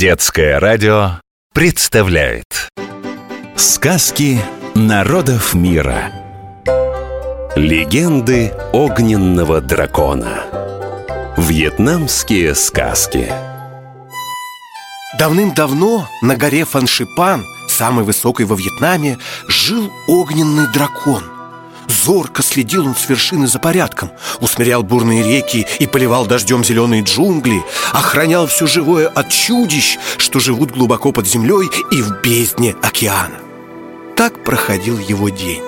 Детское радио представляет Сказки народов мира Легенды огненного дракона. Вьетнамские сказки. Давным-давно на горе Фаншипан, самой высокой во Вьетнаме, жил огненный дракон – Зорко следил он с вершины за порядком Усмирял бурные реки и поливал дождем зеленые джунгли Охранял все живое от чудищ, что живут глубоко под землей и в бездне океана Так проходил его день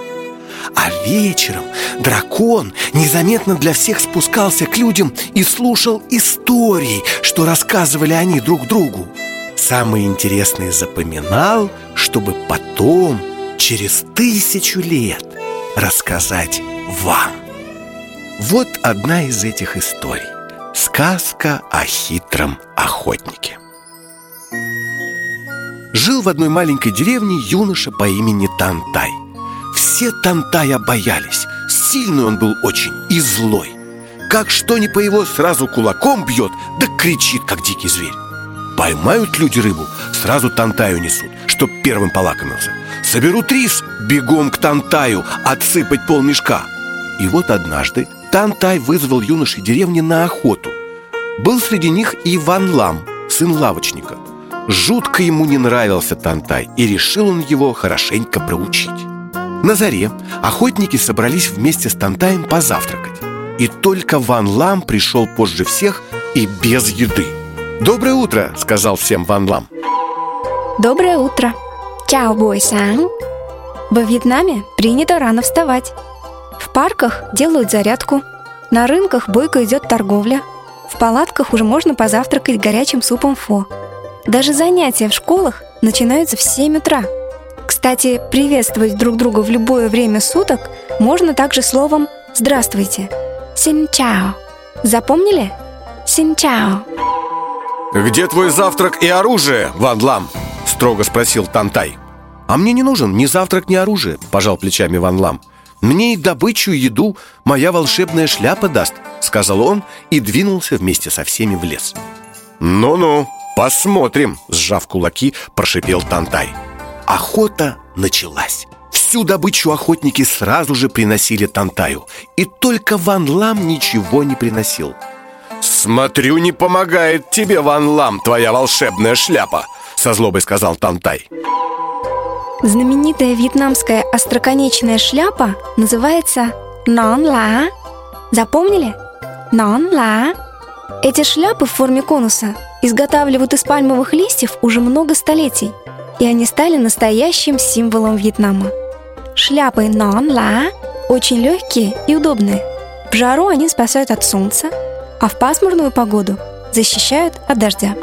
а вечером дракон незаметно для всех спускался к людям и слушал истории, что рассказывали они друг другу. Самые интересные запоминал, чтобы потом, через тысячу лет, рассказать вам. Вот одна из этих историй. Сказка о хитром охотнике. Жил в одной маленькой деревне юноша по имени Тантай. Все Тантая боялись. Сильный он был очень и злой. Как что ни по его сразу кулаком бьет, да кричит, как дикий зверь. Поймают люди рыбу, сразу Тантаю несут, чтоб первым полакомился. Соберут рис, бегом к Тантаю, отсыпать полмешка. И вот однажды Тантай вызвал юношей деревни на охоту. Был среди них и Иван Лам, сын лавочника. Жутко ему не нравился Тантай, и решил он его хорошенько проучить. На заре охотники собрались вместе с Тантаем позавтракать. И только Ван Лам пришел позже всех и без еды. «Доброе утро!» — сказал всем Ван Лам. Доброе утро! Чао, бой сан! Во Вьетнаме принято рано вставать. В парках делают зарядку, на рынках бойко идет торговля, в палатках уже можно позавтракать горячим супом фо. Даже занятия в школах начинаются в 7 утра. Кстати, приветствовать друг друга в любое время суток можно также словом «здравствуйте». Син чао. Запомнили? Син чао. «Где твой завтрак и оружие, Ван Лам?» — строго спросил Тантай. «А мне не нужен ни завтрак, ни оружие», — пожал плечами Ван Лам. «Мне и добычу, и еду моя волшебная шляпа даст», — сказал он и двинулся вместе со всеми в лес. «Ну-ну, посмотрим», — сжав кулаки, прошипел Тантай. Охота началась. Всю добычу охотники сразу же приносили Тантаю, и только Ван Лам ничего не приносил. «Смотрю, не помогает тебе, Ван Лам, твоя волшебная шляпа», — со злобой сказал Тантай. Знаменитая вьетнамская остроконечная шляпа называется нон ла. Запомнили? Нон ла. Эти шляпы в форме конуса изготавливают из пальмовых листьев уже много столетий, и они стали настоящим символом Вьетнама. Шляпы нон ла очень легкие и удобные. В жару они спасают от солнца, а в пасмурную погоду защищают от дождя.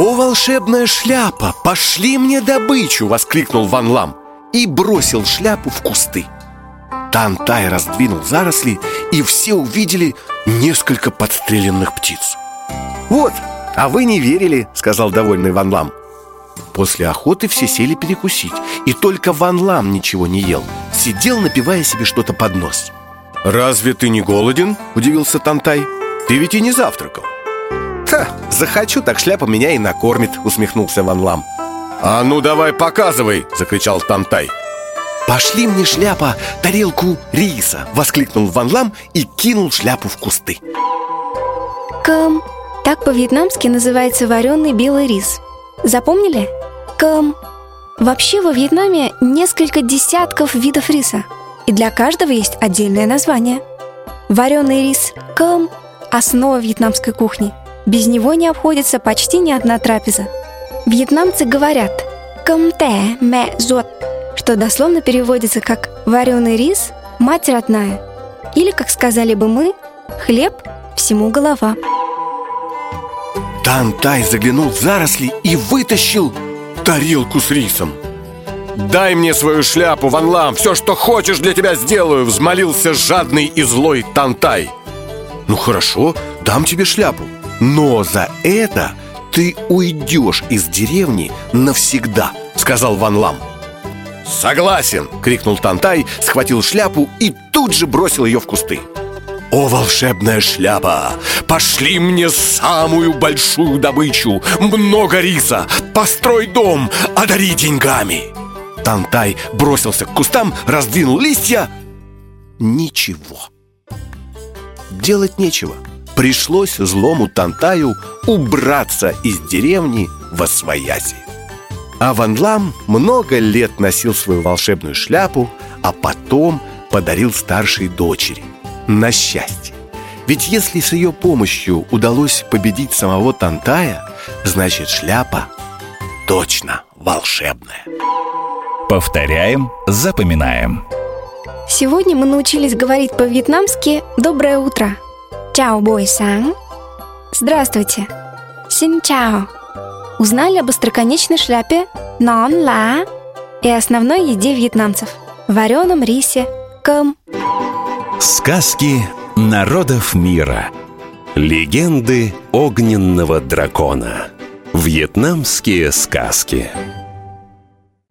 «О, волшебная шляпа! Пошли мне добычу!» — воскликнул Ван Лам и бросил шляпу в кусты. Тантай раздвинул заросли, и все увидели несколько подстреленных птиц. «Вот, а вы не верили!» — сказал довольный Ван Лам. После охоты все сели перекусить, и только Ван Лам ничего не ел, сидел, напивая себе что-то под нос. «Разве ты не голоден?» – удивился Тантай. «Ты ведь и не завтракал». «Ха, захочу, так шляпа меня и накормит», — усмехнулся Ван Лам «А ну давай показывай!» — закричал Тантай «Пошли мне шляпа, тарелку риса!» — воскликнул Ван Лам и кинул шляпу в кусты Кам Так по-вьетнамски называется вареный белый рис Запомнили? Кам Вообще во Вьетнаме несколько десятков видов риса И для каждого есть отдельное название Вареный рис кам – основа вьетнамской кухни – без него не обходится почти ни одна трапеза. Вьетнамцы говорят «камте мэ зот», что дословно переводится как «вареный рис, мать родная», или, как сказали бы мы, «хлеб всему голова». Тантай заглянул в заросли и вытащил тарелку с рисом. «Дай мне свою шляпу, Ван Лам, все, что хочешь, для тебя сделаю!» Взмолился жадный и злой Тантай «Ну хорошо, дам тебе шляпу но за это ты уйдешь из деревни навсегда, сказал Ван Лам. Согласен, крикнул Тантай, схватил шляпу и тут же бросил ее в кусты. О, волшебная шляпа, пошли мне самую большую добычу! Много риса, построй дом, одари деньгами! Тантай бросился к кустам, раздвинул листья. Ничего. Делать нечего Пришлось злому Тантаю убраться из деревни во свояси А Ван Лам много лет носил свою волшебную шляпу А потом подарил старшей дочери на счастье. Ведь если с ее помощью удалось победить самого Тантая, значит шляпа точно волшебная. Повторяем, запоминаем. Сегодня мы научились говорить по-вьетнамски «Доброе утро». Чао, бой сан. Здравствуйте. Син чао. Узнали об остроконечной шляпе нон ла и основной еде вьетнамцев – вареном рисе кэм. Сказки народов мира. Легенды огненного дракона. Вьетнамские сказки.